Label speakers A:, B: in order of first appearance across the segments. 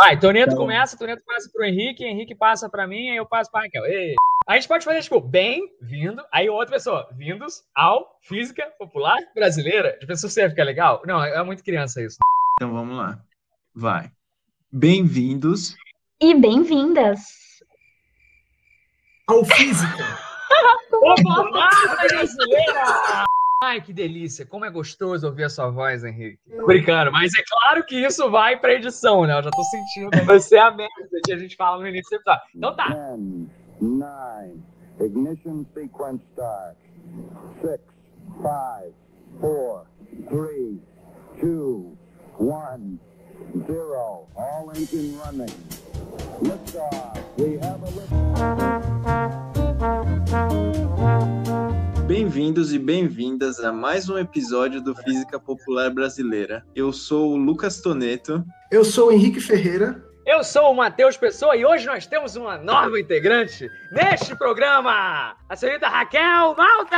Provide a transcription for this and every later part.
A: Vai, Toneto então... começa, Toneto passa pro Henrique, Henrique passa pra mim, aí eu passo pra Raquel. Ei. A gente pode fazer, tipo, bem-vindo, aí outra pessoa, vindos ao Física Popular Brasileira. De pessoa você ficar legal? Não, é muito criança isso.
B: Então vamos lá. Vai. Bem-vindos.
C: E bem-vindas.
D: Ao Física.
A: Popular Brasileira! Ai, que delícia. Como é gostoso ouvir a sua voz, Henrique. Tô brincando, mas é claro que isso vai pra edição, né? Eu já tô sentindo. Vai ser a merda que a gente fala no início do episódio. Então tá. 10, 9, ignition sequence start. 6, 5, 4, 3, 2, 1, 0. All engine running. Liftoff. We have a liftoff. Bem-vindos e bem-vindas a mais um episódio do Física Popular Brasileira. Eu sou o Lucas Toneto.
D: Eu sou o Henrique Ferreira.
A: Eu sou o Matheus Pessoa e hoje nós temos uma nova integrante neste programa, a senhorita Raquel Malta!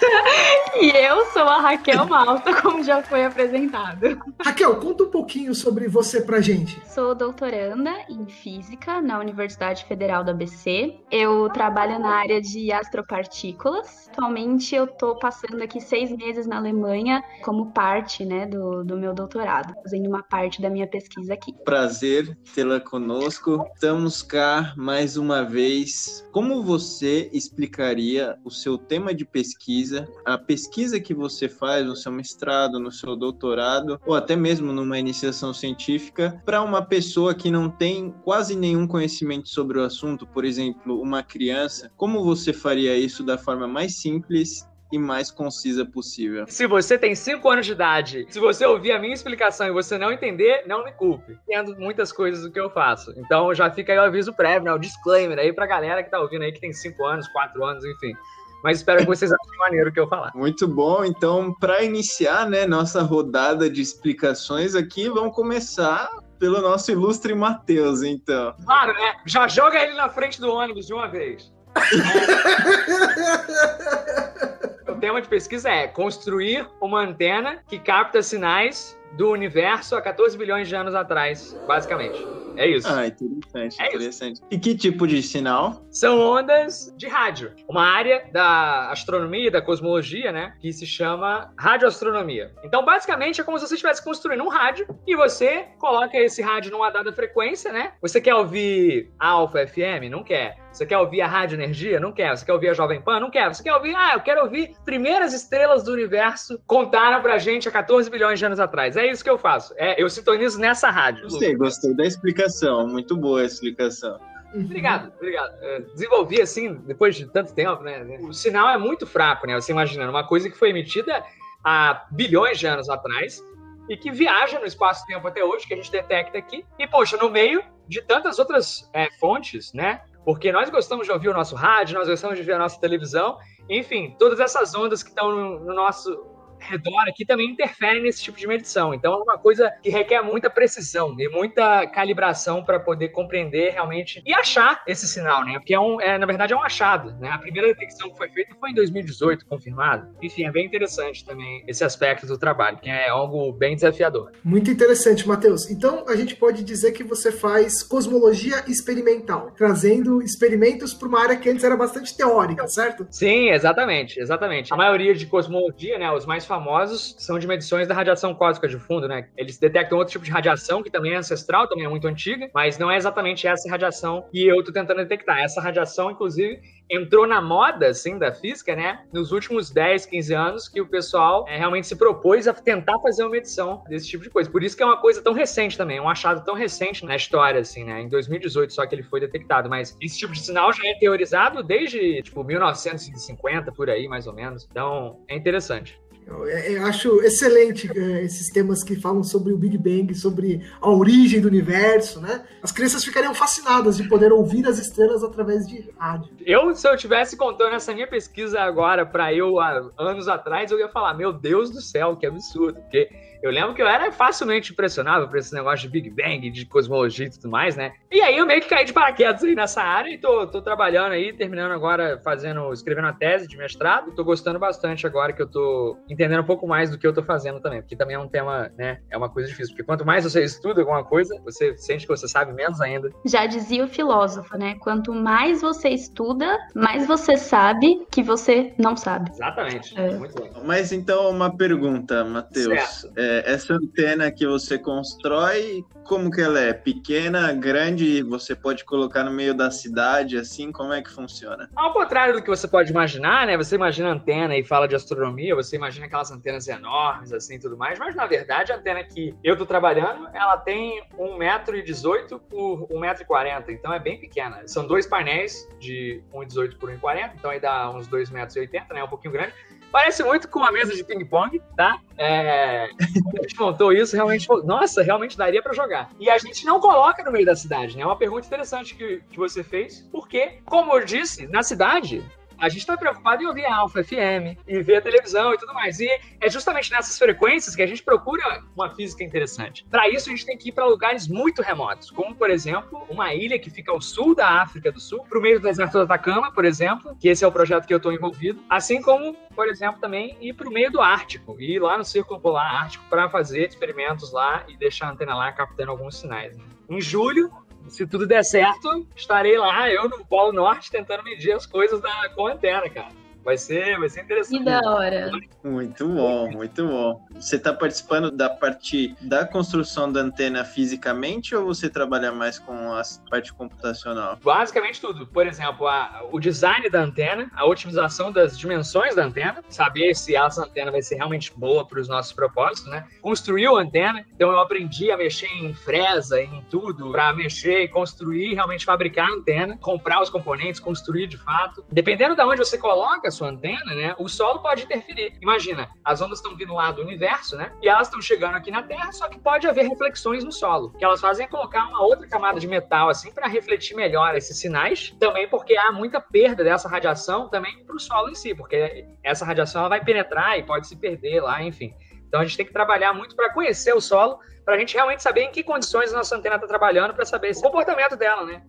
C: e eu sou a Raquel Malta, como já foi apresentado.
D: Raquel, conta um pouquinho sobre você pra gente.
C: Sou doutoranda em Física na Universidade Federal do ABC. Eu trabalho na área de astropartículas. Atualmente eu tô passando aqui seis meses na Alemanha como parte né, do, do meu doutorado, fazendo uma parte da minha pesquisa aqui.
B: Prazer prazer tê-la conosco. Estamos cá mais uma vez. Como você explicaria o seu tema de pesquisa, a pesquisa que você faz no seu mestrado, no seu doutorado, ou até mesmo numa iniciação científica, para uma pessoa que não tem quase nenhum conhecimento sobre o assunto, por exemplo, uma criança? Como você faria isso da forma mais simples e mais concisa possível.
A: Se você tem 5 anos de idade, se você ouvir a minha explicação e você não entender, não me culpe. Tendo muitas coisas do que eu faço. Então já fica aí o aviso prévio, né? o disclaimer aí pra galera que tá ouvindo aí que tem 5 anos, 4 anos, enfim. Mas espero que vocês achem maneiro o que eu falar.
B: Muito bom. Então, para iniciar, né, nossa rodada de explicações aqui, vamos começar pelo nosso ilustre Matheus, então.
A: Claro, né? Já joga ele na frente do ônibus de uma vez. o tema de pesquisa é construir uma antena que capta sinais do universo há 14 bilhões de anos atrás, basicamente. É isso.
B: Ah, interessante, é interessante. Isso. E que tipo de sinal?
A: São ondas de rádio. Uma área da astronomia, da cosmologia, né? Que se chama radioastronomia. Então, basicamente, é como se você estivesse construindo um rádio e você coloca esse rádio numa dada frequência, né? Você quer ouvir Alfa FM? Não quer. Você quer ouvir a Rádio Energia? Não quer. Você quer ouvir a Jovem Pan? Não quer. Você quer ouvir, ah, eu quero ouvir primeiras estrelas do universo contaram pra gente há 14 bilhões de anos atrás. É isso que eu faço. É, eu sintonizo nessa rádio.
B: Gostei, gostei da explicação. Muito boa a explicação.
A: Obrigado, obrigado. É, desenvolvi assim, depois de tanto tempo, né? O sinal é muito fraco, né? Você imaginando, uma coisa que foi emitida há bilhões de anos atrás e que viaja no espaço-tempo até hoje, que a gente detecta aqui. E, poxa, no meio de tantas outras é, fontes, né? Porque nós gostamos de ouvir o nosso rádio, nós gostamos de ver a nossa televisão, enfim, todas essas ondas que estão no, no nosso redor aqui também interferem nesse tipo de medição. Então é uma coisa que requer muita precisão e muita calibração para poder compreender realmente e achar esse sinal, né? Porque é um, é, na verdade é um achado, né? A primeira detecção que foi feita foi em 2018, confirmado. Enfim, é bem interessante também esse aspecto do trabalho, que é algo bem desafiador.
D: Muito interessante, Matheus. Então a gente pode dizer que você faz cosmologia experimental, trazendo experimentos para uma área que antes era bastante teórica, certo?
A: Sim, exatamente, exatamente. A maioria de cosmologia, né, os mais famosos são de medições da radiação cósmica de fundo, né? Eles detectam outro tipo de radiação que também é ancestral, também é muito antiga, mas não é exatamente essa radiação que eu tô tentando detectar. Essa radiação, inclusive, entrou na moda, assim, da física, né? Nos últimos 10, 15 anos, que o pessoal é, realmente se propôs a tentar fazer uma medição desse tipo de coisa. Por isso que é uma coisa tão recente também, um achado tão recente na história, assim, né? Em 2018 só que ele foi detectado, mas esse tipo de sinal já é teorizado desde, tipo, 1950, por aí, mais ou menos. Então, é interessante.
D: Eu, eu acho excelente é, esses temas que falam sobre o Big Bang, sobre a origem do universo, né? As crianças ficariam fascinadas de poder ouvir as estrelas através de rádio.
A: Eu, se eu tivesse contando essa minha pesquisa agora para eu há anos atrás, eu ia falar, meu Deus do céu, que absurdo, porque Eu lembro que eu era facilmente impressionável por esse negócio de Big Bang, de cosmologia e tudo mais, né? E aí eu meio que caí de paraquedas aí nessa área e tô, tô trabalhando aí, terminando agora, fazendo, escrevendo a tese de mestrado. Tô gostando bastante agora que eu tô entendendo um pouco mais do que eu tô fazendo também, porque também é um tema, né? É uma coisa difícil, porque quanto mais você estuda alguma coisa, você sente que você sabe menos ainda.
C: Já dizia o filósofo, né? Quanto mais você estuda, mais você sabe que você não sabe.
A: Exatamente. É. Muito bom.
B: Mas então, uma pergunta, Matheus. É, essa antena que você constrói, como que ela é? Pequena, grande, você pode colocar no meio da cidade, assim? Como é que funciona?
A: Ao contrário do que você pode imaginar, né? Você imagina antena e fala de astronomia, você imagina aquelas antenas enormes, assim, tudo mais, mas na verdade a antena que eu tô trabalhando, ela tem 1,18m por 1,40m, então é bem pequena. São dois painéis de 1,18 por 1,40, então aí dá uns 2,80m, né? Um pouquinho grande. Parece muito com uma mesa de ping-pong, tá? É... a gente montou isso, realmente. Nossa, realmente daria para jogar. E a gente não coloca no meio da cidade, né? É uma pergunta interessante que, que você fez, porque, como eu disse, na cidade, a gente está preocupado em ouvir a Alfa FM e ver a televisão e tudo mais. E é justamente nessas frequências que a gente procura uma física interessante. Para isso, a gente tem que ir para lugares muito remotos, como, por exemplo, uma ilha que fica ao sul da África do Sul, para o meio do deserto do Atacama, por exemplo, que esse é o projeto que eu estou envolvido. Assim como, por exemplo, também ir para o meio do Ártico, ir lá no Círculo Polar Ártico para fazer experimentos lá e deixar a antena lá captando alguns sinais. Né? Em julho, se tudo der certo, estarei lá, eu no Polo Norte, tentando medir as coisas da, com a antena, cara. Vai ser, vai ser interessante.
C: Que da hora.
B: Muito bom, muito bom. Você está participando da parte da construção da antena fisicamente ou você trabalha mais com a parte computacional?
A: Basicamente tudo. Por exemplo, a, o design da antena, a otimização das dimensões da antena, saber se essa antena vai ser realmente boa para os nossos propósitos, né? Construiu a antena, então eu aprendi a mexer em fresa, em tudo, para mexer e construir, realmente fabricar a antena, comprar os componentes, construir de fato. Dependendo de onde você coloca a sua antena, né? O solo pode interferir. Imagina, as ondas estão vindo lá do universo, né? E elas estão chegando aqui na Terra, só que pode haver reflexões no solo. O que elas fazem é colocar uma outra camada de metal, assim, para refletir melhor esses sinais. Também porque há muita perda dessa radiação também para o solo em si, porque essa radiação ela vai penetrar e pode se perder lá, enfim. Então a gente tem que trabalhar muito para conhecer o solo, para a gente realmente saber em que condições a nossa antena está trabalhando, para saber esse comportamento dela, né?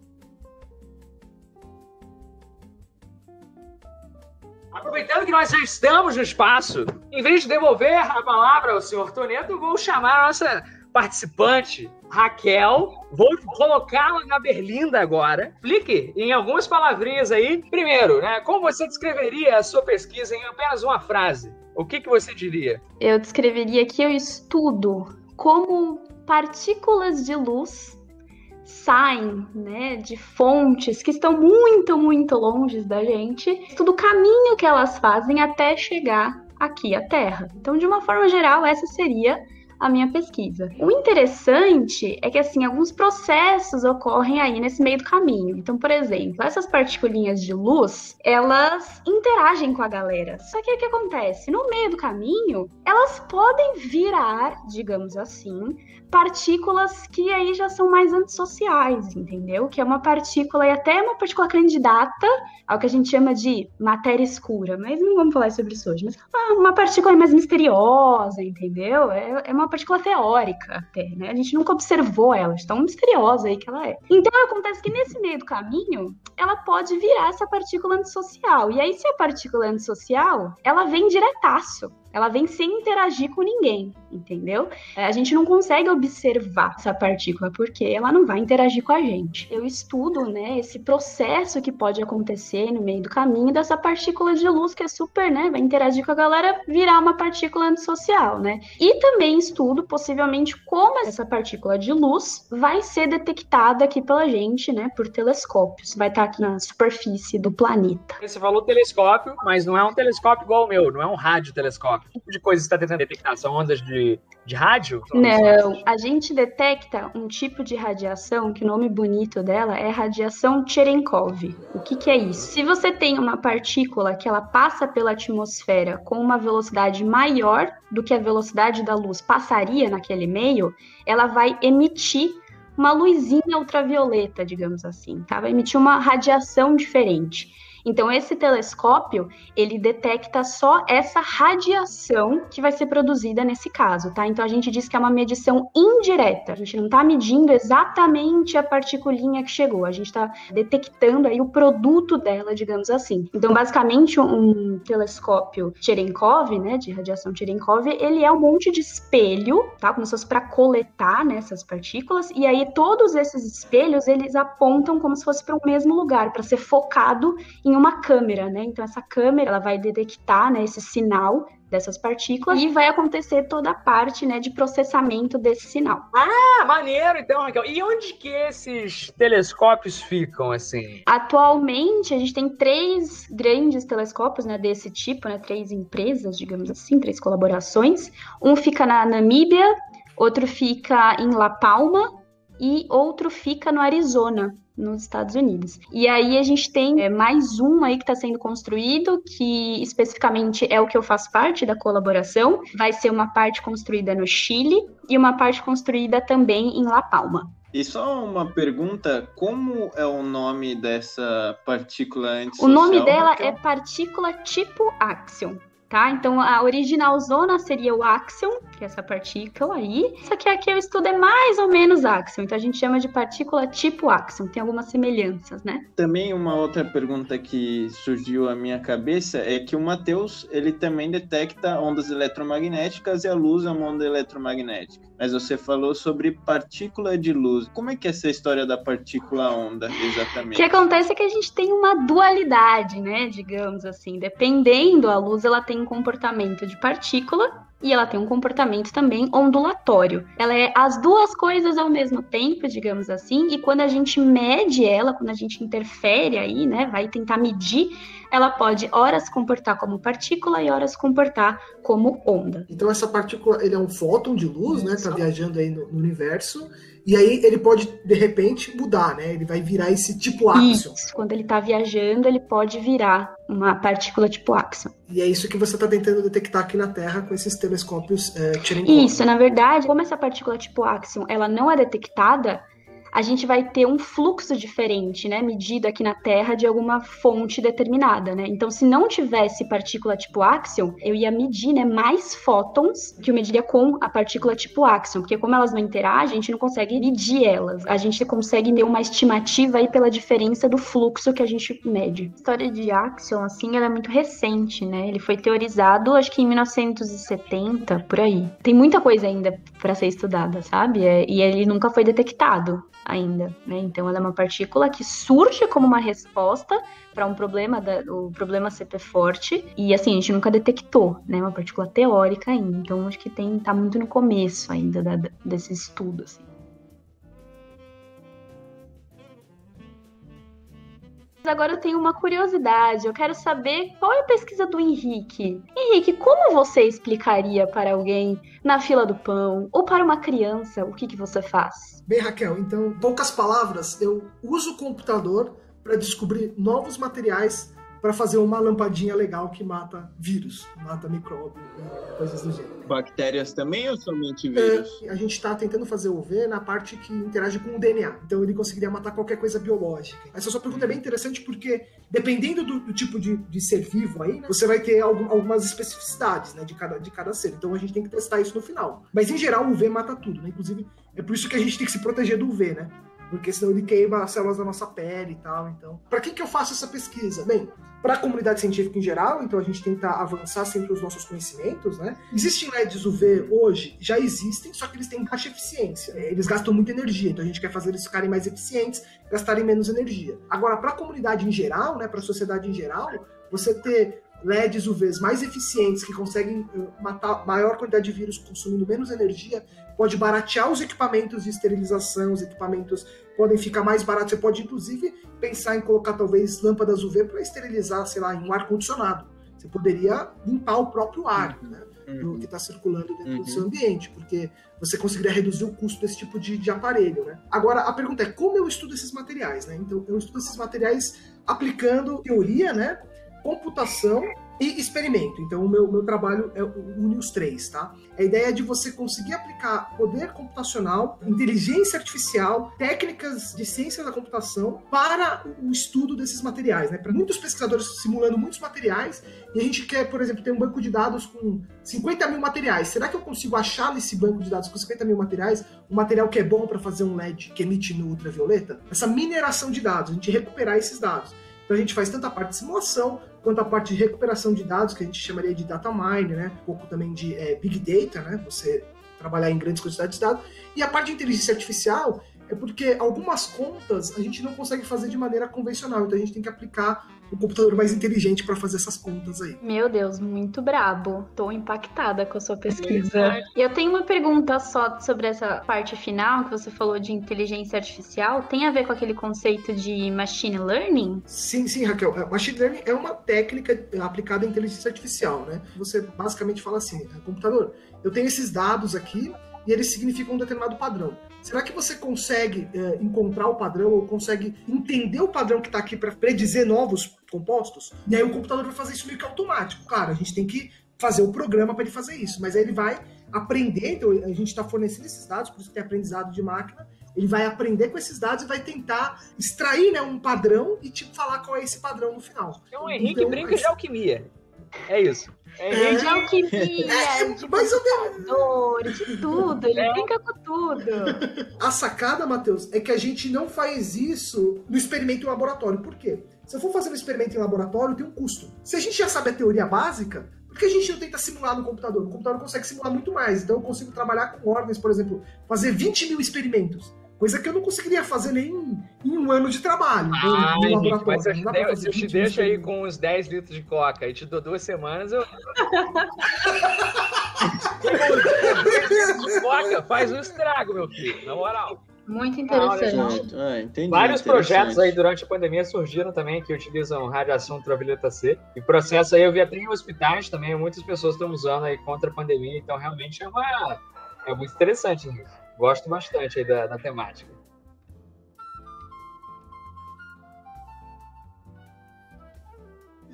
A: Aproveitando que nós já estamos no espaço, em vez de devolver a palavra ao senhor Toneto, vou chamar a nossa participante, Raquel. Vou colocá-la na berlinda agora. Explique em algumas palavrinhas aí. Primeiro, né, como você descreveria a sua pesquisa em apenas uma frase? O que, que você diria?
C: Eu descreveria que eu estudo como partículas de luz saem né, de fontes que estão muito, muito longe da gente, todo o caminho que elas fazem até chegar aqui à Terra. Então, de uma forma geral, essa seria a minha pesquisa. O interessante é que assim alguns processos ocorrem aí nesse meio do caminho. Então, por exemplo, essas partículas de luz, elas interagem com a galera. Só que o que acontece? No meio do caminho, elas podem virar, digamos assim, partículas que aí já são mais antissociais, entendeu? Que é uma partícula e até uma partícula candidata ao que a gente chama de matéria escura, mas não vamos falar sobre isso hoje. Mas uma partícula mais misteriosa, entendeu? É, é uma partícula teórica até, né? A gente nunca observou ela, de tão misteriosa aí que ela é. Então acontece que nesse meio do caminho, ela pode virar essa partícula antissocial. E aí, se a partícula é antissocial, ela vem diretaço ela vem sem interagir com ninguém, entendeu? É, a gente não consegue observar essa partícula porque ela não vai interagir com a gente. Eu estudo, né, esse processo que pode acontecer no meio do caminho dessa partícula de luz que é super, né, vai interagir com a galera, virar uma partícula antissocial, né? E também estudo possivelmente como essa partícula de luz vai ser detectada aqui pela gente, né, por telescópios. Vai estar aqui na superfície do planeta.
A: Você falou telescópio, mas não é um telescópio igual o meu, não é um rádio que tipo de coisa você está tentando detectar? São ondas de, de rádio?
C: Não, a gente detecta um tipo de radiação que o nome bonito dela é radiação Cherenkov. O que, que é isso? Se você tem uma partícula que ela passa pela atmosfera com uma velocidade maior do que a velocidade da luz passaria naquele meio, ela vai emitir uma luzinha ultravioleta, digamos assim, tá? Vai emitir uma radiação diferente. Então esse telescópio, ele detecta só essa radiação que vai ser produzida nesse caso, tá? Então a gente diz que é uma medição indireta. A gente não está medindo exatamente a particulinha que chegou, a gente está detectando aí o produto dela, digamos assim. Então basicamente um telescópio Cherenkov, né, de radiação Cherenkov, ele é um monte de espelho, tá? Como se fosse para coletar né, partículas e aí todos esses espelhos eles apontam como se fosse para o mesmo lugar, para ser focado em uma câmera, né? Então essa câmera ela vai detectar né, esse sinal dessas partículas e vai acontecer toda a parte né, de processamento desse sinal.
A: Ah, maneiro então, Raquel. E onde que esses telescópios ficam assim?
C: Atualmente a gente tem três grandes telescópios né, desse tipo, né, três empresas, digamos assim, três colaborações. Um fica na Namíbia, outro fica em La Palma e outro fica no Arizona nos Estados Unidos. E aí a gente tem é, mais um aí que está sendo construído, que especificamente é o que eu faço parte da colaboração. Vai ser uma parte construída no Chile e uma parte construída também em La Palma.
B: E só uma pergunta, como é o nome dessa partícula
C: antissocial? O nome dela é partícula tipo Axion tá? Então a original zona seria o axion, que é essa partícula aí. Só que aqui eu estudo é mais ou menos axion, então a gente chama de partícula tipo axion, tem algumas semelhanças, né?
B: Também uma outra pergunta que surgiu à minha cabeça é que o Matheus, ele também detecta ondas eletromagnéticas e a luz é uma onda eletromagnética. Mas você falou sobre partícula de luz. Como é que é essa história da partícula onda, exatamente?
C: O que acontece é que a gente tem uma dualidade, né, digamos assim, dependendo a luz, ela tem um comportamento de partícula e ela tem um comportamento também ondulatório. Ela é as duas coisas ao mesmo tempo, digamos assim, e quando a gente mede ela, quando a gente interfere aí, né, vai tentar medir, ela pode horas se comportar como partícula e horas se comportar como onda.
D: Então essa partícula, ele é um fóton de luz, né, tá viajando aí no, no universo, e aí ele pode, de repente, mudar, né? Ele vai virar esse tipo áxion.
C: Isso, quando ele está viajando, ele pode virar uma partícula tipo áxion.
D: E é isso que você está tentando detectar aqui na Terra com esses telescópios é,
C: Isso, na verdade, como essa partícula tipo áxion, ela não é detectada, a gente vai ter um fluxo diferente, né, medido aqui na Terra de alguma fonte determinada, né? Então, se não tivesse partícula tipo Axion, eu ia medir, né, mais fótons que eu mediria com a partícula tipo Axion, porque como elas não interagem, a gente não consegue medir elas. A gente consegue ter uma estimativa aí pela diferença do fluxo que a gente mede. A história de Axion, assim, ela é muito recente, né? Ele foi teorizado, acho que em 1970, por aí. Tem muita coisa ainda para ser estudada, sabe? É, e ele nunca foi detectado ainda, né? Então ela é uma partícula que surge como uma resposta para um problema, da, o problema CP forte, e assim, a gente nunca detectou, né? Uma partícula teórica ainda. Então acho que tem tá muito no começo ainda da, desse estudo, assim. Agora eu tenho uma curiosidade. Eu quero saber qual é a pesquisa do Henrique. Henrique, como você explicaria para alguém na fila do pão ou para uma criança o que, que você faz?
D: Bem, Raquel, então, poucas palavras, eu uso o computador para descobrir novos materiais para fazer uma lampadinha legal que mata vírus, mata micróbio, coisas do gênero.
B: Bactérias também ou somente é, vírus?
D: É, a gente está tentando fazer o V na parte que interage com o DNA. Então ele conseguiria matar qualquer coisa biológica. Essa sua pergunta é bem interessante porque, dependendo do, do tipo de, de, ser vivo aí, né, você vai ter algum, algumas especificidades né, de, cada, de cada ser. Então a gente tem que testar isso no final. Mas em geral o V mata tudo, né? Inclusive, é por isso que a gente tem que se proteger do UV, né? Porque senão ele queima as células da nossa pele e tal. Então, para que, que eu faço essa pesquisa? Bem, para a comunidade científica em geral, então a gente tenta avançar sempre os nossos conhecimentos, né? Existem LEDs UV hoje, já existem, só que eles têm baixa eficiência. Eles gastam muita energia, então a gente quer fazer eles ficarem mais eficientes, gastarem menos energia. Agora, para a comunidade em geral, né, para a sociedade em geral, você ter LEDs UVs mais eficientes que conseguem eh, matar maior quantidade de vírus consumindo menos energia, pode baratear os equipamentos de esterilização, os equipamentos podem ficar mais baratos. Você pode, inclusive, pensar em colocar talvez lâmpadas UV para esterilizar, sei lá, em um ar-condicionado. Você poderia limpar o próprio ar, uhum. né? Uhum. que está circulando dentro uhum. do seu ambiente, porque você conseguiria reduzir o custo desse tipo de, de aparelho, né? Agora, a pergunta é como eu estudo esses materiais, né? Então, eu estudo esses materiais aplicando teoria, né? Computação e experimento. Então, o meu, meu trabalho é une os três, tá? A ideia é de você conseguir aplicar poder computacional, inteligência artificial, técnicas de ciência da computação para o estudo desses materiais, né? Para muitos pesquisadores simulando muitos materiais, e a gente quer, por exemplo, ter um banco de dados com 50 mil materiais. Será que eu consigo achar nesse banco de dados com 50 mil materiais um material que é bom para fazer um LED que emite no ultravioleta? Essa mineração de dados, a gente recuperar esses dados. Então a gente faz tanto a parte de simulação quanto a parte de recuperação de dados, que a gente chamaria de data mine, né? Um pouco também de é, big data, né? Você trabalhar em grandes quantidades de dados. E a parte de inteligência artificial é porque algumas contas a gente não consegue fazer de maneira convencional, então a gente tem que aplicar um computador mais inteligente para fazer essas contas aí.
C: Meu Deus, muito brabo. Tô impactada com a sua pesquisa. E eu tenho uma pergunta só sobre essa parte final que você falou de inteligência artificial. Tem a ver com aquele conceito de machine learning?
D: Sim, sim, Raquel. É, machine learning é uma técnica aplicada à inteligência artificial, né? Você basicamente fala assim, é, computador, eu tenho esses dados aqui e eles significam um determinado padrão. Será que você consegue é, encontrar o padrão ou consegue entender o padrão que está aqui para predizer novos compostos? E aí o computador vai fazer isso meio que automático. Claro, a gente tem que fazer o programa para ele fazer isso, mas aí ele vai aprender, então a gente está fornecendo esses dados, por isso que tem aprendizado de máquina, ele vai aprender com esses dados e vai tentar extrair né, um padrão e te falar qual é esse padrão no final.
A: Então o Henrique então, brinca de alquimia. É isso.
C: É, de alquimia, é, de mais computador, de tudo. Ele é. brinca com tudo.
D: A sacada, Matheus, é que a gente não faz isso no experimento em laboratório. Por quê? Se eu for fazer um experimento em laboratório, tem um custo. Se a gente já sabe a teoria básica, por que a gente não tenta simular no computador? O computador consegue simular muito mais. Então eu consigo trabalhar com ordens, por exemplo, fazer 20 mil experimentos. Coisa que eu não conseguiria fazer nem em um ano de trabalho.
A: Ah, no, no mas se eu, eu te deixo aí com uns 10 litros de coca e te dou duas semanas, eu. coca faz um estrago, meu filho, na moral.
C: Muito interessante.
A: Ah, entendi, Vários interessante. projetos aí durante a pandemia surgiram também que utilizam radiação ultravioleta C. E processo aí eu vi até em hospitais também, muitas pessoas estão usando aí contra a pandemia, então realmente é uma é muito interessante isso. Gosto bastante aí da, da temática.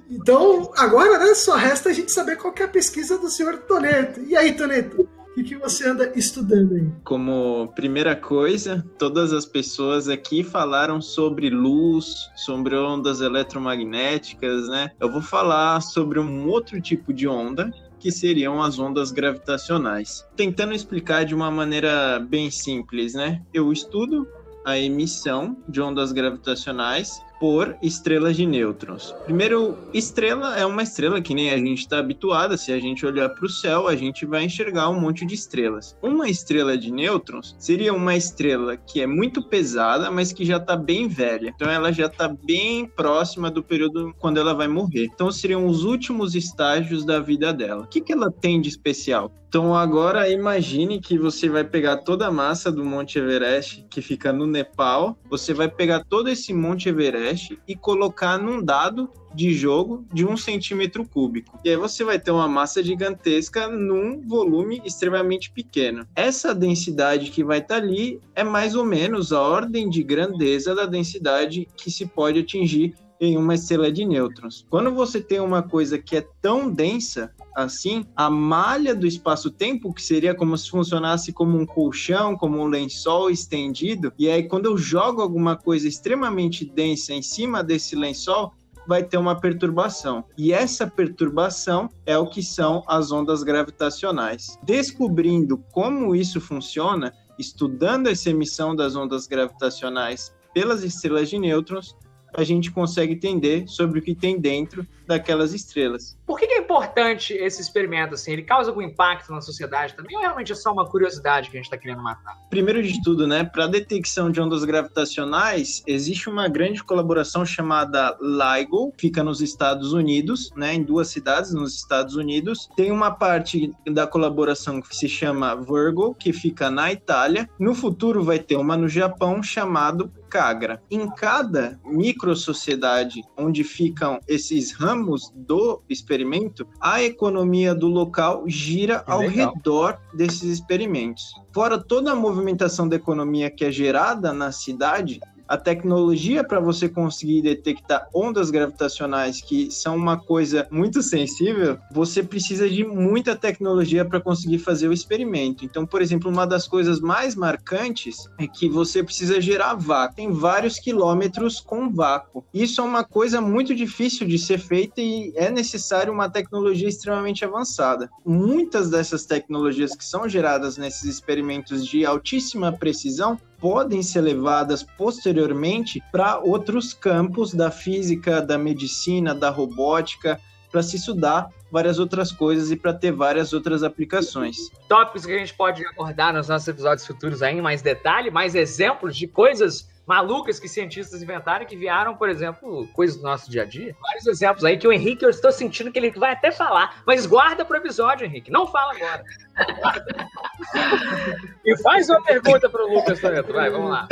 D: Então, agora, né, só resta a gente saber qual é a pesquisa do senhor Toneto. E aí, Toneto? O que, que você anda estudando aí?
B: Como primeira coisa, todas as pessoas aqui falaram sobre luz, sobre ondas eletromagnéticas, né? Eu vou falar sobre um outro tipo de onda que seriam as ondas gravitacionais. Tentando explicar de uma maneira bem simples, né? Eu estudo a emissão de ondas gravitacionais por estrelas de nêutrons. Primeiro, estrela é uma estrela que nem a gente está habituada. Se a gente olhar para o céu, a gente vai enxergar um monte de estrelas. Uma estrela de nêutrons seria uma estrela que é muito pesada, mas que já está bem velha. Então, ela já está bem próxima do período quando ela vai morrer. Então, seriam os últimos estágios da vida dela. O que, que ela tem de especial? Então agora imagine que você vai pegar toda a massa do Monte Everest que fica no Nepal, você vai pegar todo esse Monte Everest e colocar num dado de jogo de um centímetro cúbico. E aí você vai ter uma massa gigantesca num volume extremamente pequeno. Essa densidade que vai estar ali é mais ou menos a ordem de grandeza da densidade que se pode atingir em uma estrela de nêutrons. Quando você tem uma coisa que é tão densa assim, a malha do espaço-tempo, que seria como se funcionasse como um colchão, como um lençol estendido, e aí quando eu jogo alguma coisa extremamente densa em cima desse lençol, vai ter uma perturbação. E essa perturbação é o que são as ondas gravitacionais. Descobrindo como isso funciona, estudando essa emissão das ondas gravitacionais pelas estrelas de nêutrons, a gente consegue entender sobre o que tem dentro daquelas estrelas.
A: Por que, é importante esse experimento? Assim? Ele causa algum impacto na sociedade também ou realmente é só uma curiosidade que a gente está querendo matar?
B: Primeiro de tudo, né, para a detecção de ondas gravitacionais, existe uma grande colaboração chamada LIGO, fica nos Estados Unidos, né, em duas cidades nos Estados Unidos. Tem uma parte da colaboração que se chama Virgo, que fica na Itália. No futuro vai ter uma no Japão chamado Cagra. Em cada micro sociedade onde ficam esses ramos do experimento, a economia do local gira ao redor desses experimentos. Fora toda a movimentação da economia que é gerada na cidade, a tecnologia para você conseguir detectar ondas gravitacionais, que são uma coisa muito sensível, você precisa de muita tecnologia para conseguir fazer o experimento. Então, por exemplo, uma das coisas mais marcantes é que você precisa gerar vácuo. Tem vários quilômetros com vácuo. Isso é uma coisa muito difícil de ser feita e é necessário uma tecnologia extremamente avançada. Muitas dessas tecnologias que são geradas nesses experimentos de altíssima precisão podem ser levadas posteriormente para outros campos da física, da medicina, da robótica, para se estudar várias outras coisas e para ter várias outras aplicações.
A: Tópicos que a gente pode abordar nos nossos episódios futuros aí em mais detalhe, mais exemplos de coisas malucas que cientistas inventaram que vieram, por exemplo, coisas do nosso dia a dia. Vários exemplos aí que o Henrique, eu estou sentindo que ele vai até falar, mas guarda para o episódio, Henrique. Não fala agora. e faz uma pergunta para o Lucas, Toreto. Vai, vamos lá.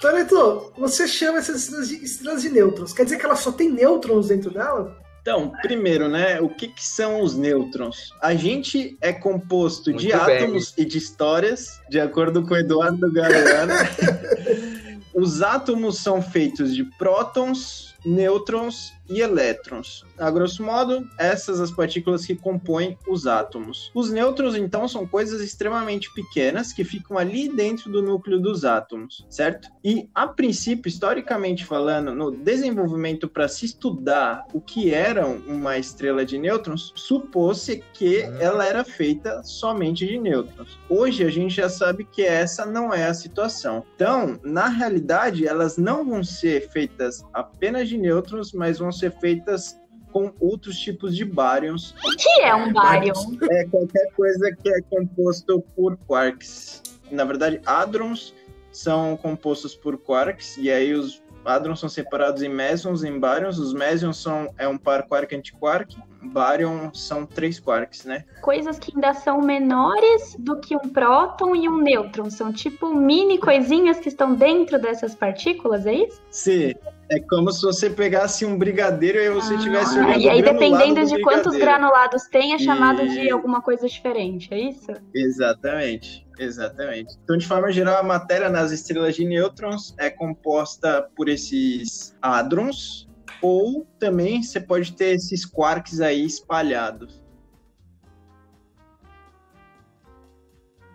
D: Toreto, você chama essas estrelas de, estrelas de nêutrons. Quer dizer que ela só tem nêutrons dentro dela?
B: Então, primeiro, né, o que, que, são os nêutrons? A gente é composto Muito de bem. átomos e de histórias, de acordo com o Eduardo Galeano. Os átomos são feitos de prótons, nêutrons e elétrons. A grosso modo, essas as partículas que compõem os átomos. Os nêutrons, então, são coisas extremamente pequenas que ficam ali dentro do núcleo dos átomos, certo? E, a princípio, historicamente falando, no desenvolvimento para se estudar o que era uma estrela de nêutrons, supôs-se que ela era feita somente de nêutrons. Hoje, a gente já sabe que essa não é a situação. Então, na realidade, elas não vão ser feitas apenas de nêutrons, mas vão ser feitas com outros tipos de baryons.
C: O que é um báryon?
B: É qualquer coisa que é composto por quarks. Na verdade, hadrons são compostos por quarks, e aí os hadrons são separados em mesons e em baryons. Os mesons são é um par quark-antiquark, baryon são três quarks, né?
C: Coisas que ainda são menores do que um próton e um nêutron. São tipo mini coisinhas que estão dentro dessas partículas, é isso?
B: Sim. É como se você pegasse um brigadeiro e você ah, tivesse olhando
C: E aí, dependendo de quantos granulados tem, é chamado e... de alguma coisa diferente, é isso?
B: Exatamente. Exatamente. Então, de forma geral, a matéria nas estrelas de nêutrons é composta por esses hadrons, ou também você pode ter esses quarks aí espalhados.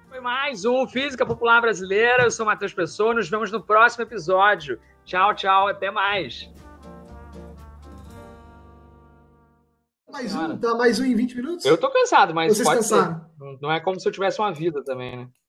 A: Foi mais um Física Popular Brasileira. Eu sou Matheus Pessoa. Nos vemos no próximo episódio. Tchau, tchau, até mais.
D: Mais um, dá mais um em 20 minutos?
A: Eu tô cansado, mas
D: Vocês
A: pode
D: cansaram?
A: Ser. Não é como se eu tivesse uma vida também, né?